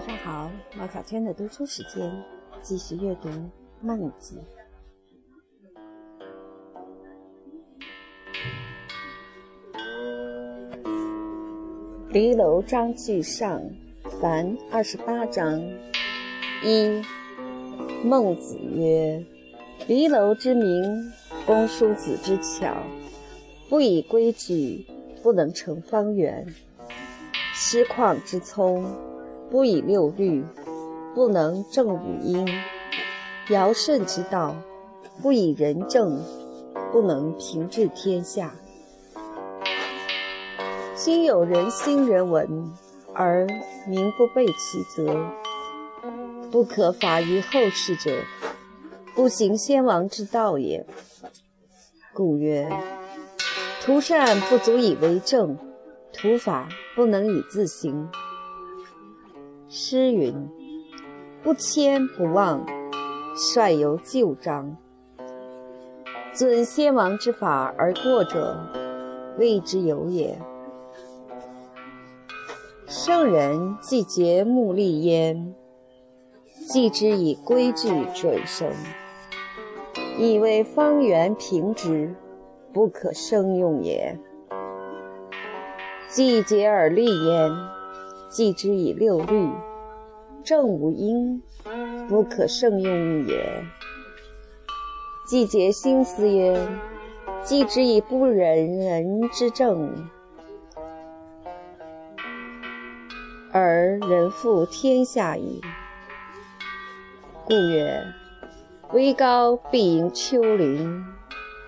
晚上好，毛小圈的读书时间，继续阅读《孟子》。离楼章句上，凡二十八章。一，孟子曰：“离楼之名，公叔子之巧。不以规矩，不能成方圆；师旷之聪，不以六律，不能正五音；尧舜之道，不以仁政，不能平治天下。”今有人心人闻，而民不备其责，不可法于后世者，不行先王之道也。故曰：图善不足以为政，图法不能以自行。诗云：“不迁不忘，率由旧章。”遵先王之法而过者，谓之有也。圣人既节目立焉，既之以规矩准绳，以为方圆平直，不可生用也；既节而立焉，既之以六律，正五音，不可胜用也；既节心思焉，既之以不忍人之政。而人负天下矣。故曰：为高必应丘陵，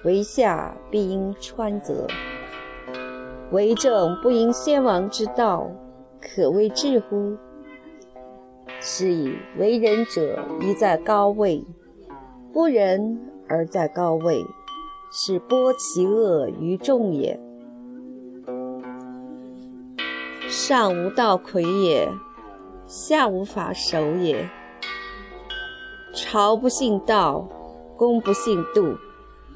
为下必应川泽。为政不应先王之道，可谓治乎？是以为人者宜在高位，不仁而在高位，是播其恶于众也。上无道魁也，下无法守也。朝不信道，公不信度，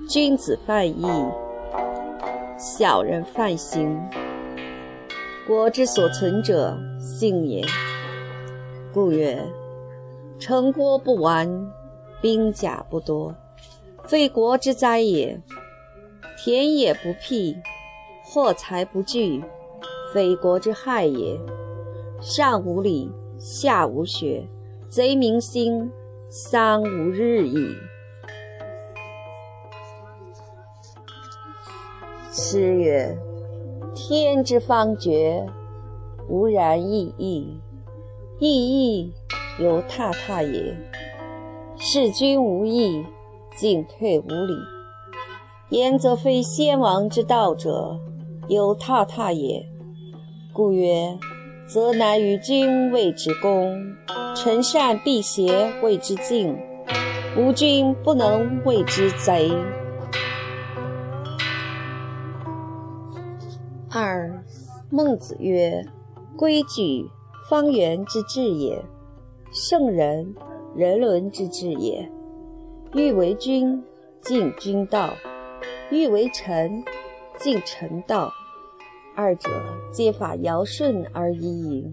君子犯义，小人犯行。国之所存者，信也。故曰：城郭不完，兵甲不多，非国之灾也；田野不辟，货财不聚。非国之害也。上无礼，下无学，贼民心，丧无日矣。诗曰：“天之方觉，无然异义。异义，犹踏踏也。事君无义，进退无礼。言则非先王之道者，犹踏踏也。”故曰：则难与君谓之公，臣善避邪谓之敬，吾君不能谓之贼。二，孟子曰：规矩，方圆之治也；圣人，人伦之治也。欲为君，敬君道；欲为臣，敬臣道。二者皆法尧舜而已矣。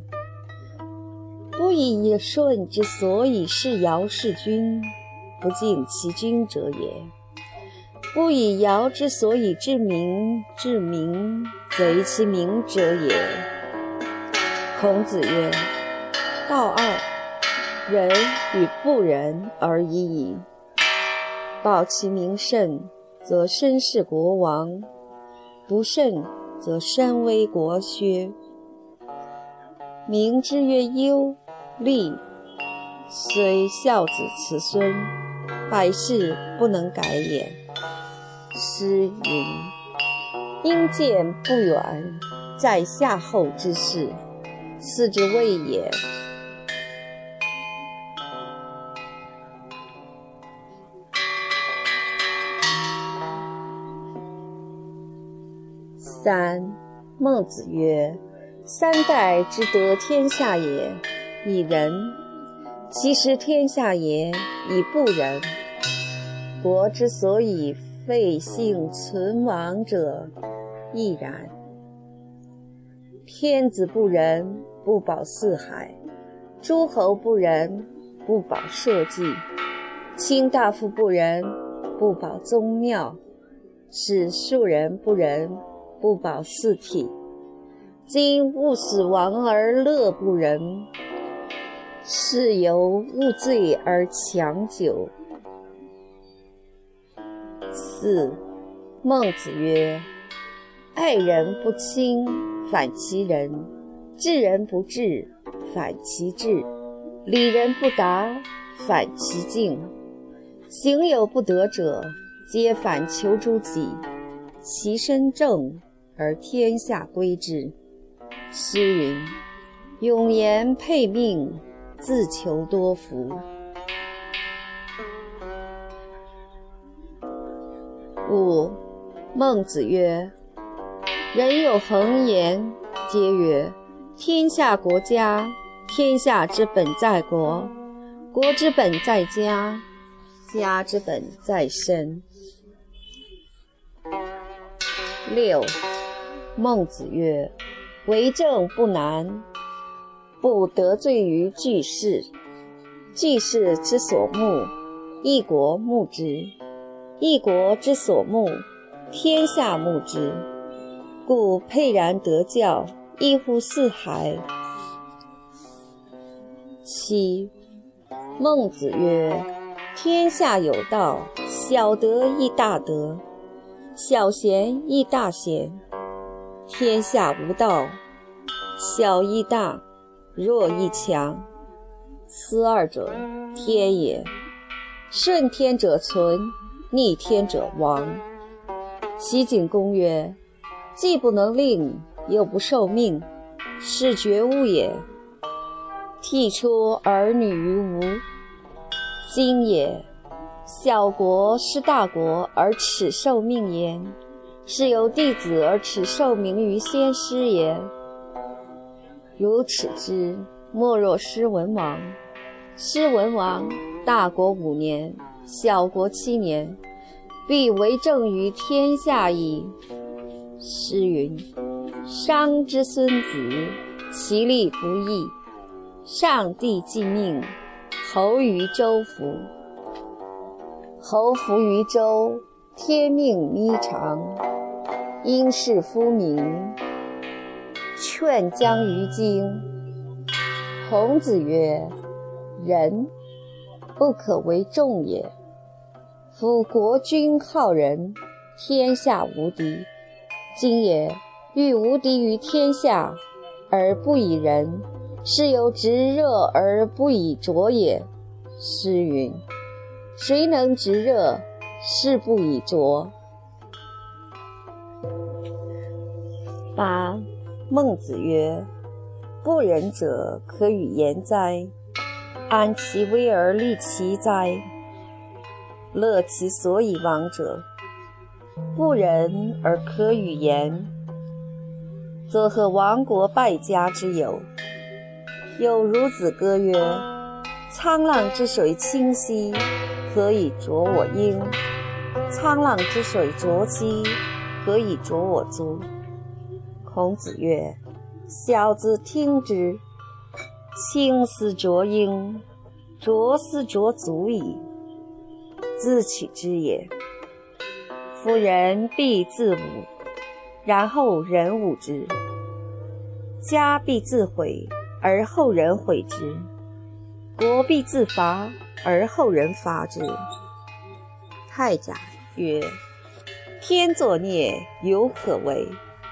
不以舜之所以是尧是君，不敬其君者也；不以尧之所以治民治民，贼其民者也。孔子曰：“道二，仁与不仁而已矣。保其名甚，则身是国王；不慎。”则身危国削。民之曰忧利，虽孝子慈孙，百世不能改也。诗云：“因见不远，在夏后之事，此之谓也。”三，孟子曰：“三代之得天下也，以仁；其实天下也，以不仁。国之所以废幸存亡者，亦然。天子不仁，不保四海，诸侯不仁，不保社稷；卿大夫不仁，不保宗庙；使庶人不仁，不保四体。今勿使亡而乐不仁，是由勿罪而强久。四，孟子曰：“爱人不亲，反其仁；治人不治。”反其智，礼人不达，反其敬；行有不得者，皆反求诸己。其身正，而天下归之。诗云：“永言配命，自求多福。”五，孟子曰：“人有恒言，皆曰：天下国家。”天下之本在国，国之本在家，家之本在身。六，孟子曰：“为政不难，不得罪于巨士。巨士之所慕，一国慕之；一国之所慕，天下慕之。故沛然得教，异乎四海。”七，孟子曰：“天下有道，小德亦大德，小贤亦大贤。天下无道，小亦大，弱亦强。斯二者，天也。顺天者存，逆天者亡。”齐景公曰：“既不能令，又不受命，是绝无也。”剔出儿女于吾，今也。小国失大国而耻受命焉，是由弟子而耻受名于先师也。如此之，莫若失文王。失文王，大国五年，小国七年，必为政于天下矣。诗云：“商之孙子，其利不义。”上帝既命，侯于周服。侯服于周，天命咪长。因事夫民，劝将于京。孔子曰：“仁，不可为众也。夫国君好仁，天下无敌。今也欲无敌于天下，而不以仁。”是由直热而不以灼也。诗云：“谁能直热，是不以灼。”八，孟子曰：“不仁者，可与言哉？安其危而利其哉？乐其所以亡者，不仁而可与言，则何亡国败家之有？”有孺子歌曰：“沧浪之水清兮，何以濯我缨？沧浪之水浊兮，何以濯我足？”孔子曰：“小子听之。清斯濯缨，浊斯濯足矣。自取之也。夫人必自侮，然后人侮之；家必自毁。”而后人毁之，国必自伐，而后人伐之。太甲曰：“天作孽，犹可为；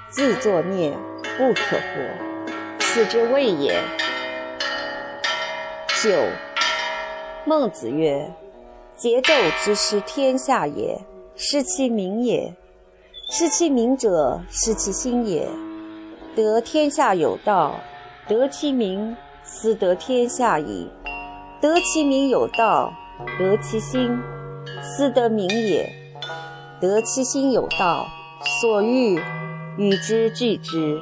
自作孽，不可活。此之谓也。”九。孟子曰：“桀纣之失天下也，失其民也。失其民者，失其心也。得天下有道。”得其民，斯得天下矣；得其民有道，得其心，斯得民也；得其心有道，所欲与之俱之，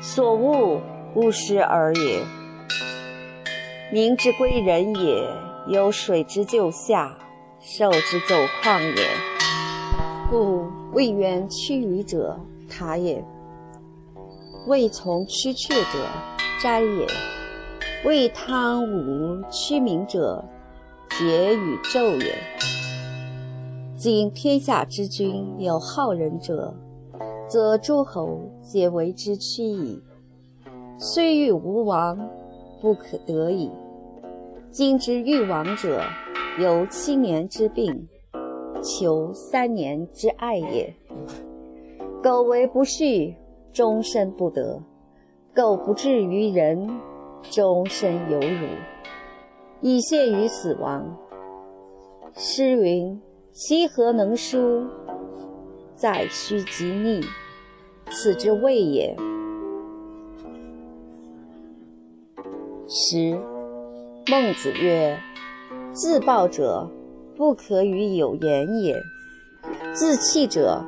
所恶勿施而也。民之归仁也，有水之就下，兽之走旷也。故未远趋于者，塔也；未从趋阙者，斋也。未贪污屈民者，桀与纣也。今天下之君有好人者，则诸侯皆为之屈矣。虽欲无王，不可得已。今之欲亡者，有七年之病，求三年之爱也。苟为不恤，终身不得；苟不至于人，终身有辱，以陷于死亡。诗云：“其何能书？在须及逆，此之谓也。”十，孟子曰：“自暴者，不可与有言也；自弃者，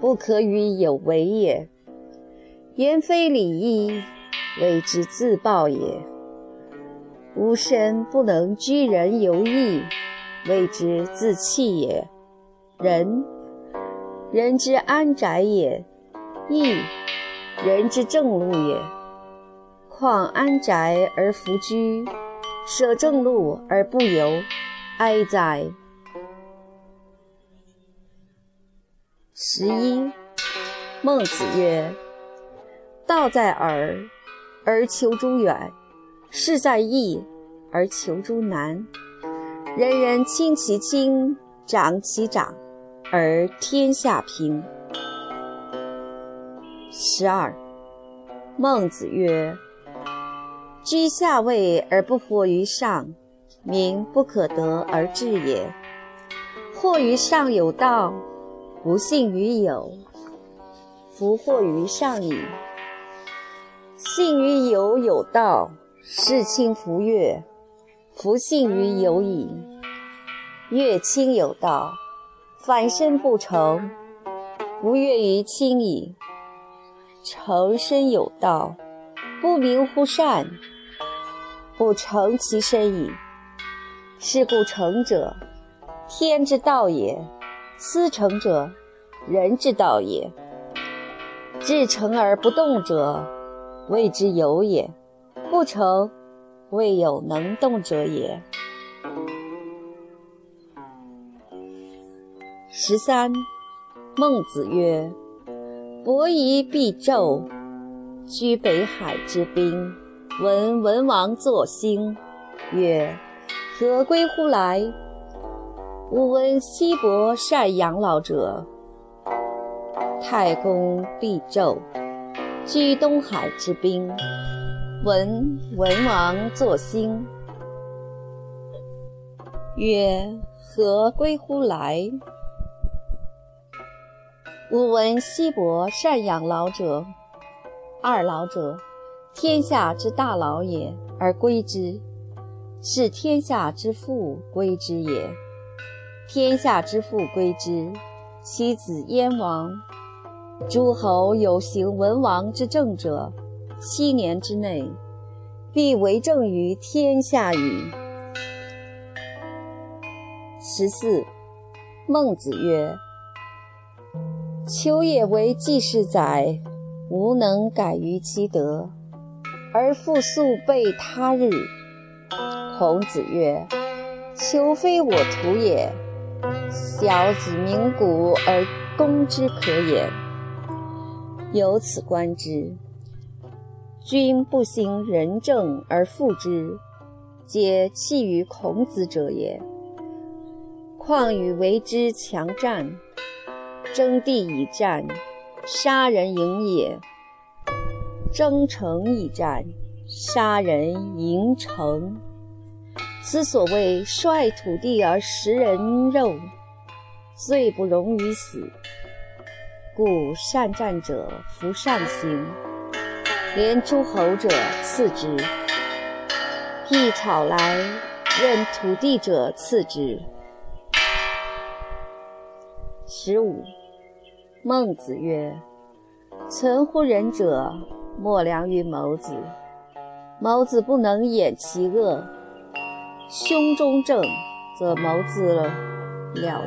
不可与有为也。言非礼义，谓之自暴也；吾身不能居人有义，谓之自弃也。仁，人之安宅也；义，人之正路也。况安宅而弗居，舍正路而不由，哀哉！”十一，孟子曰：“道在耳，而求诸远；事在易，而求诸难。人人亲其亲，长其长，而天下平。”十二，孟子曰：“居下位而不惑于上，民不可得而治也。惑于上有道。”不信于有，弗惑于上矣；信于有有道，事亲弗悦，弗信于有矣。悦亲有道，反身不成，不悦于亲矣。成身有道，不明乎善，不成其身矣。是故成者，天之道也。思成者，人之道也。至诚而不动者，谓之有也；不成，谓有能动者也。十三，孟子曰：“伯夷必纣，居北海之滨，闻文王作兴，曰：‘何归乎来？’”吾闻西伯善养老者，太公必纣，居东海之滨，闻文王作兴，曰：“何归乎来？”吾闻西伯善养老者，二老者，天下之大老也，而归之，是天下之父归之也。天下之父归之，其子燕王。诸侯有行文王之政者，七年之内，必为政于天下矣。十四，孟子曰：“秋也为季氏宰，吾能改于其德，而复速备他日。”孔子曰：“求非我徒也。”小子鸣鼓而攻之可也。由此观之，君不行仁政而复之，皆弃于孔子者也。况与为之强战，争地以战，杀人营也；征城以战，杀人营城。此所谓率土地而食人肉，罪不容于死。故善战者弗善行，连诸侯者次之；辟草来任土地者次之。十五，孟子曰：“存乎人者，莫良于谋子。谋子不能掩其恶。”胸中正，则谋子了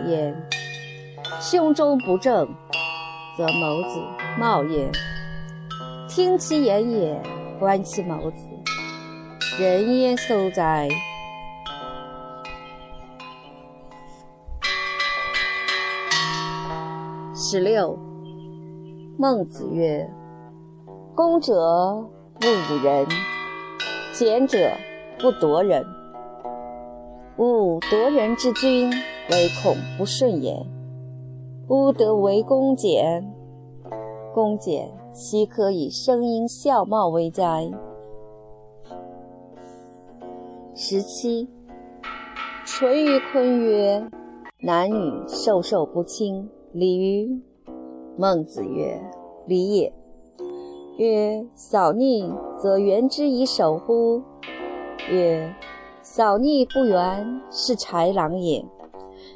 焉；胸中不正，则谋子冒焉。听其言也，观其谋子。人焉受哉？十六。孟子曰：“攻者不侮人，俭者不夺人。吾夺人之君，唯恐不顺也。吾得为公俭，公俭岂可以声音笑貌为哉？”十七。淳于髡曰：“男女授受不亲，礼于？”孟子曰：“礼也。”曰：“扫逆则原之以守乎？”曰：“扫逆不援，是豺狼也。”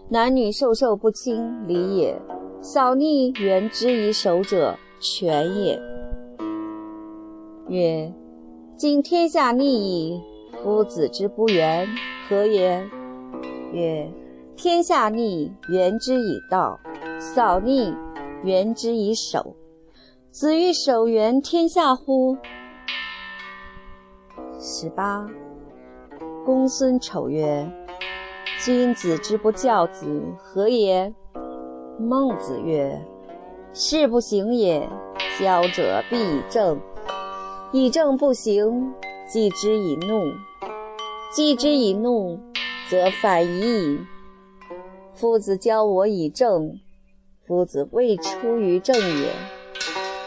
男女授受不亲，礼也；扫逆原之以守者，权也。曰：“今天下逆矣，夫子之不援，何也？”曰：“天下逆，援之以道；扫逆。”援之以守，子欲守援天下乎？十八。公孙丑曰：“君子之不教子，何也？”孟子曰：“事不行也，教者必以正；以正不行，继之以怒；继之以怒，则反矣。夫子教我以正。”夫子未出于正也，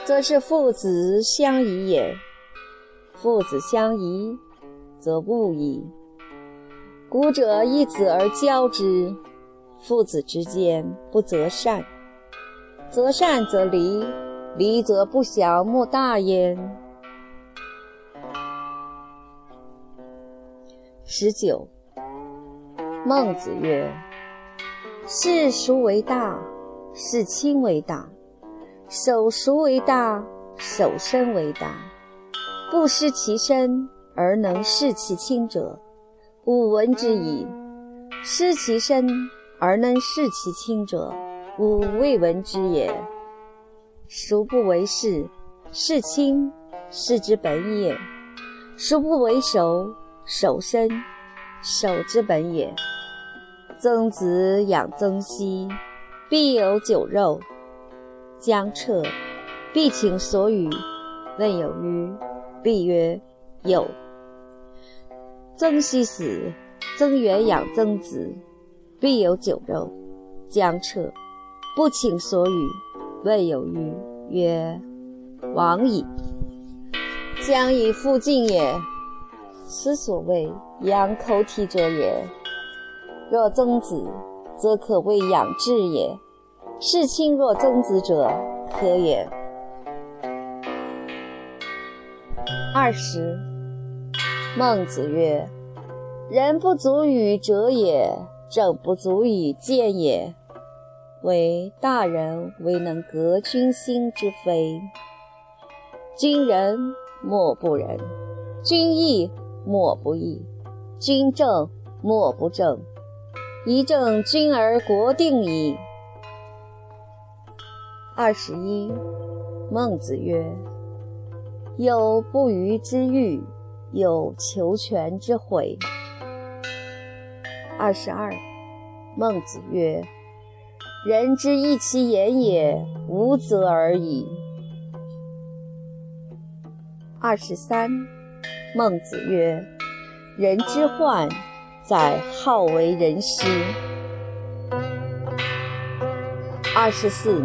则是父子相宜也；父子相宜，则不矣。古者一子而教之，父子之间不择善，择善则离，离则不祥，莫大焉。十九。孟子曰：“世孰为大？”视亲为大，守孰为大？守身为大。不失其身而能视其亲者，吾闻之矣；失其身而能视其亲者，吾未闻之也。孰不为事？事亲，事之本也；孰不为守？守身，守之本也。曾子养曾皙。必有酒肉，将彻，必请所与。问有余，必曰：有。曾皙死，曾元养曾子，必有酒肉，将彻，不请所与。问有余，曰：往矣。将以复进也。此所谓养口体者也。若曾子。则可谓养志也。视亲若曾子者，何也？二十。孟子曰：“人不足与者也，正不足以见也。唯大人未能革君心之非。君仁莫不仁，君义莫不义，君正莫不正。”一正君而国定矣。二十一。孟子曰：“有不虞之欲，有求全之悔。”二十二。孟子曰：“人之异其言也，无责而已。”二十三。孟子曰：“人之患。”在好为人师。二十四，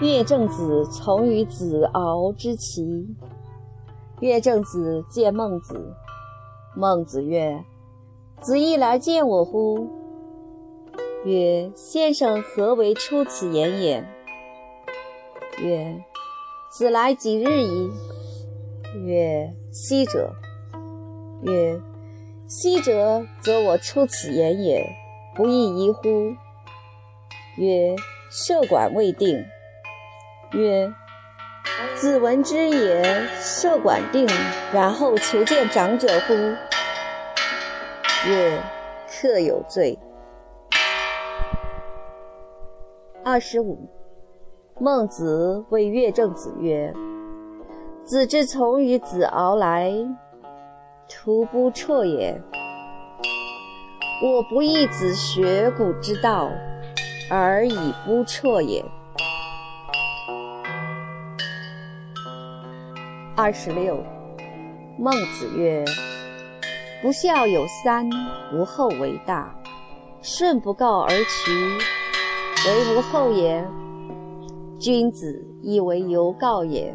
乐正子从于子敖之齐。乐正子见孟子，孟子曰：“子亦来见我乎？”曰：“先生何为出此言也？”曰：“子来几日矣？”曰：“昔者。”曰。昔者，则我出此言也，不亦疑乎？曰：设馆未定。曰：子闻之也，设管定，然后求见长者乎？曰：客有罪。二十五。孟子谓乐正子曰：子之从于子敖来。徒不辍也。我不义子学古之道，而以不辍也。二十六，孟子曰：“不孝有三，无后为大。顺不告而取，为无后也。君子亦为犹告也。”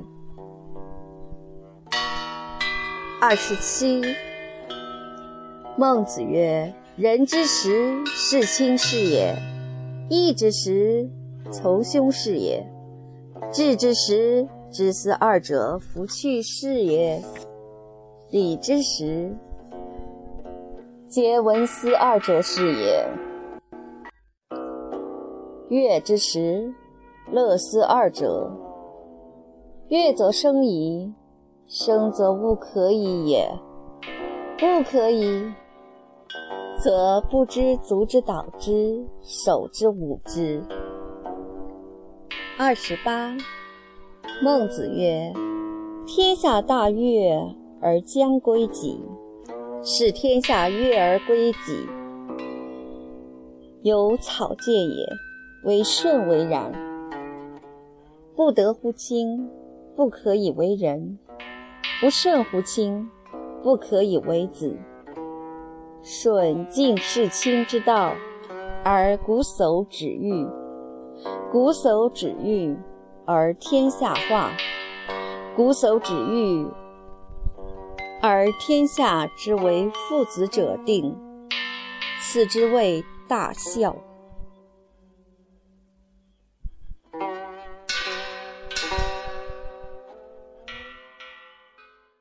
二十七，孟子曰：“人之时，事亲是也；义之时，从兄是也；智之时，知思二者，弗去是也；礼之时，皆闻思二者是也；乐之时，乐思二者。乐则生矣，生则不可以也；不可以，则不知足之蹈之，守之舞之。二十八。孟子曰：“天下大悦而将归己，使天下悦而归己。有草芥也，为顺为然。不得乎亲，不可以为人；不顺乎亲，不可以为子。顺尽事亲之道，而瞽叟止欲，瞽叟止欲。”而天下化，瞽叟止欲，而天下之为父子者定，此之谓大孝。